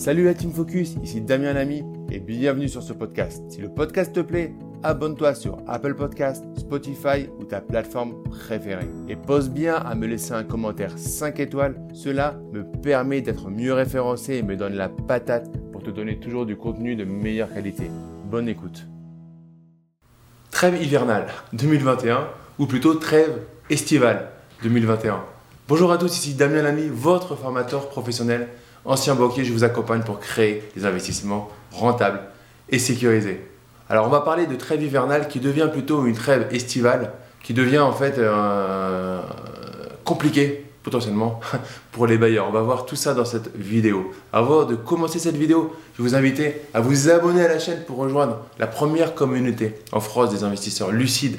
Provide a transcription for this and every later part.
Salut la Team Focus, ici Damien Lamy et bienvenue sur ce podcast. Si le podcast te plaît, abonne-toi sur Apple Podcast, Spotify ou ta plateforme préférée. Et pose bien à me laisser un commentaire 5 étoiles, cela me permet d'être mieux référencé et me donne la patate pour te donner toujours du contenu de meilleure qualité. Bonne écoute. Trêve hivernale 2021 ou plutôt trêve estivale 2021. Bonjour à tous, ici Damien Lamy, votre formateur professionnel ancien banquier, je vous accompagne pour créer des investissements rentables et sécurisés. Alors on va parler de trêve hivernale qui devient plutôt une trêve estivale, qui devient en fait euh, compliquée potentiellement pour les bailleurs. On va voir tout ça dans cette vidéo. Avant de commencer cette vidéo, je vous invite à vous abonner à la chaîne pour rejoindre la première communauté en France des investisseurs lucides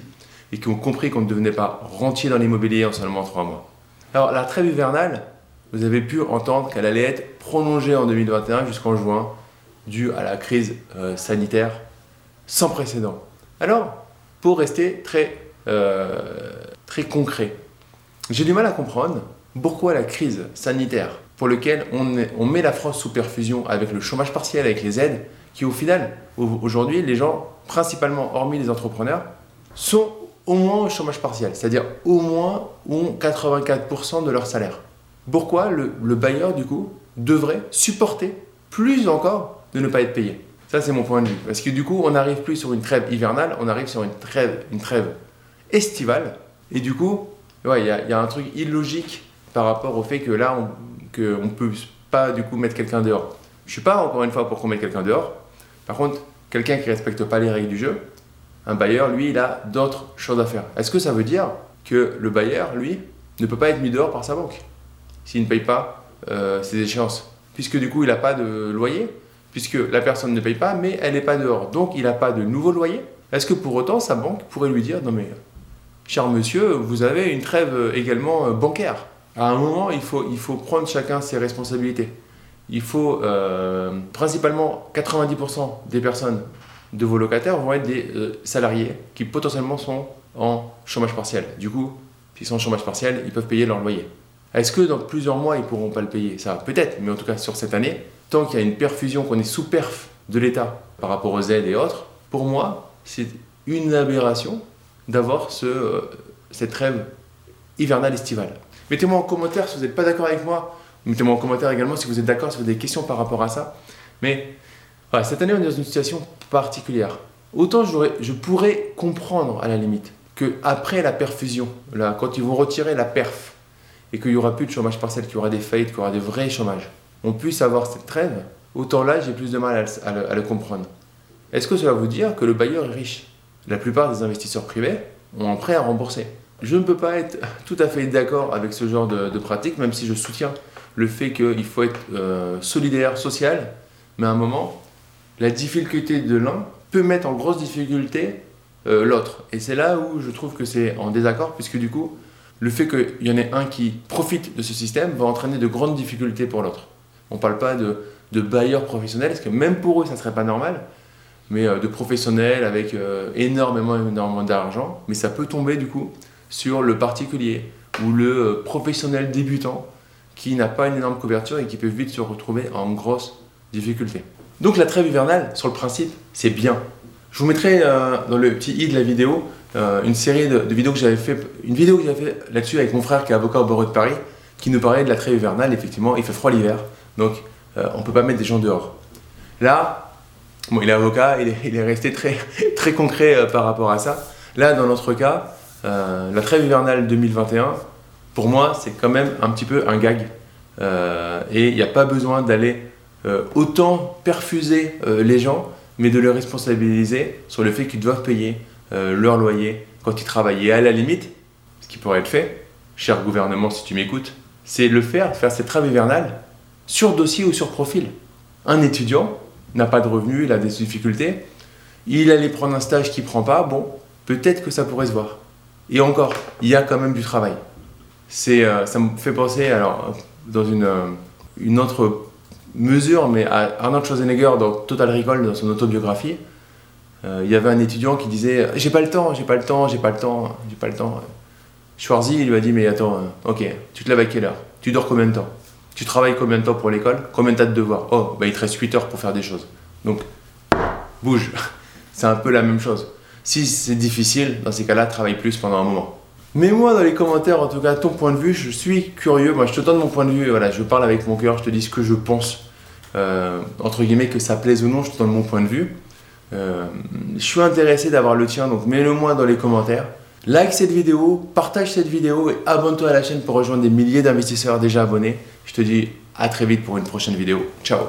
et qui ont compris qu'on ne devenait pas rentier dans l'immobilier en seulement trois mois. Alors la trêve hivernale, vous avez pu entendre qu'elle allait être prolongée en 2021 jusqu'en juin, due à la crise euh, sanitaire sans précédent. Alors, pour rester très, euh, très concret, j'ai du mal à comprendre pourquoi la crise sanitaire pour laquelle on, on met la France sous perfusion avec le chômage partiel, avec les aides, qui au final, aujourd'hui, les gens, principalement hormis les entrepreneurs, sont au moins au chômage partiel, c'est-à-dire au moins ont 84% de leur salaire pourquoi le, bailleur, du coup, devrait supporter plus encore de ne pas être payé? Ça, c'est mon point de vue. Parce que du coup, on n'arrive plus sur une trêve hivernale, on arrive sur une trêve, estivale. Et du coup, il y, a, un truc illogique par rapport au fait que là, on ne peut pas du coup mettre quelqu'un dehors. Je suis pas encore une fois pour qu'on mette quelqu'un dehors. Par contre, quelqu'un qui respecte pas les règles du jeu, un bailleur, lui, il a d'autres choses à faire. Est-ce que ça veut dire que le bailleur, lui, ne peut pas être mis dehors par sa banque? S'il ne paye pas euh, ses échéances. Puisque du coup, il n'a pas de loyer, puisque la personne ne paye pas, mais elle n'est pas dehors. Donc, il n'a pas de nouveau loyer. Est-ce que pour autant, sa banque pourrait lui dire, non mais, cher monsieur, vous avez une trêve également euh, bancaire. À un moment, il faut, il faut prendre chacun ses responsabilités. Il faut, euh, principalement, 90% des personnes de vos locataires vont être des salariés qui potentiellement sont en chômage partiel. Du coup, s'ils sont en chômage partiel, ils peuvent payer leur loyer. Est-ce que dans plusieurs mois, ils pourront pas le payer? Ça, peut-être, mais en tout cas sur cette année, tant qu'il y a une perfusion, qu'on est sous perf de l'État par rapport aux aides et autres, pour moi, c'est une aberration d'avoir ce, euh, cette trêve hivernale estivale. Mettez-moi en commentaire si vous n'êtes pas d'accord avec moi. Mettez-moi en commentaire également si vous êtes d'accord, si vous avez des questions par rapport à ça. Mais cette année, on est dans une situation particulière. Autant je pourrais comprendre à la limite que après la perfusion, quand ils vont retirer la perf, et qu'il n'y aura plus de chômage partiel, qu'il y aura des faillites, qu'il y aura des vrais chômages, on puisse avoir cette trêve, autant là j'ai plus de mal à, le, comprendre. Est-ce que cela veut dire que le bailleur est riche? La plupart des investisseurs privés ont un prêt à rembourser. Je ne peux pas être tout à fait d'accord avec ce genre de, pratique, même si je soutiens le fait qu'il faut être euh, solidaire, social, mais à un moment, la difficulté de l'un peut mettre en grosse difficulté euh, l'autre. Et c'est là où je trouve que c'est en désaccord, puisque du coup, le fait qu'il y en ait un qui profite de ce système va entraîner de grandes difficultés pour l'autre. On ne parle pas de, bailleurs professionnels, parce que même pour eux, ça ne serait pas normal, mais euh, de professionnels avec euh, énormément, énormément d'argent, mais ça peut tomber du coup sur le particulier ou le euh, professionnel débutant qui n'a pas une énorme couverture et qui peut vite se retrouver en grosse difficulté. Donc la trêve hivernale, sur le principe, c'est bien. Je vous mettrai dans le petit i de la vidéo euh, une série de, vidéos que j'avais fait, une vidéo que j'avais fait là-dessus avec mon frère qui est avocat au barreau de Paris, qui nous parlait de la trêve hivernale. Effectivement, il fait froid l'hiver, donc euh, on peut pas mettre des gens dehors. Là, bon, il est avocat, il est, resté très, très concret euh, par rapport à ça. Là, dans notre cas, la trêve hivernale 2021, pour moi, c'est quand même un petit peu un gag. et il n'y a pas besoin d'aller autant perfuser les gens, mais de les responsabiliser sur le fait qu'ils doivent payer euh, leur loyer quand ils travaillaient. À la limite, ce qui pourrait être fait, cher gouvernement, si tu m'écoutes, c'est le faire, faire cette trêve hivernale sur dossier ou sur profil. Un étudiant n'a pas de revenus, il a des difficultés, il allait prendre un stage qu'il ne prend pas, bon, peut-être que ça pourrait se voir. Et encore, il y a quand même du travail. C'est, euh, ça me fait penser, alors, dans une, euh, une autre mesure, mais à Arnold Schwarzenegger dans Total Recall, dans son autobiographie, il y avait un étudiant qui disait J'ai pas le temps, j'ai pas le temps, j'ai pas le temps, j'ai pas le temps. Schwarzy, il lui a dit Mais attends, euh, ok, tu te lèves à quelle heure? Tu dors combien de temps? Tu travailles combien de temps pour l'école? Combien de de devoirs? Oh, bah, il te reste 8 heures pour faire des choses. Donc, bouge. C'est un peu la même chose. Si c'est difficile, dans ces cas-là, travaille plus pendant un moment. Mets-moi dans les commentaires, en tout cas, ton point de vue. Je suis curieux. Moi, je te donne mon point de vue. Voilà, je parle avec mon cœur. Je te dis ce que je pense. Euh, entre guillemets, que ça plaise ou non, je te donne mon point de vue. Euh, je suis intéressé d'avoir le tien, donc mets-le moi dans les commentaires. Like cette vidéo, partage cette vidéo et abonne-toi à la chaîne pour rejoindre des milliers d'investisseurs déjà abonnés. Je te dis à très vite pour une prochaine vidéo. Ciao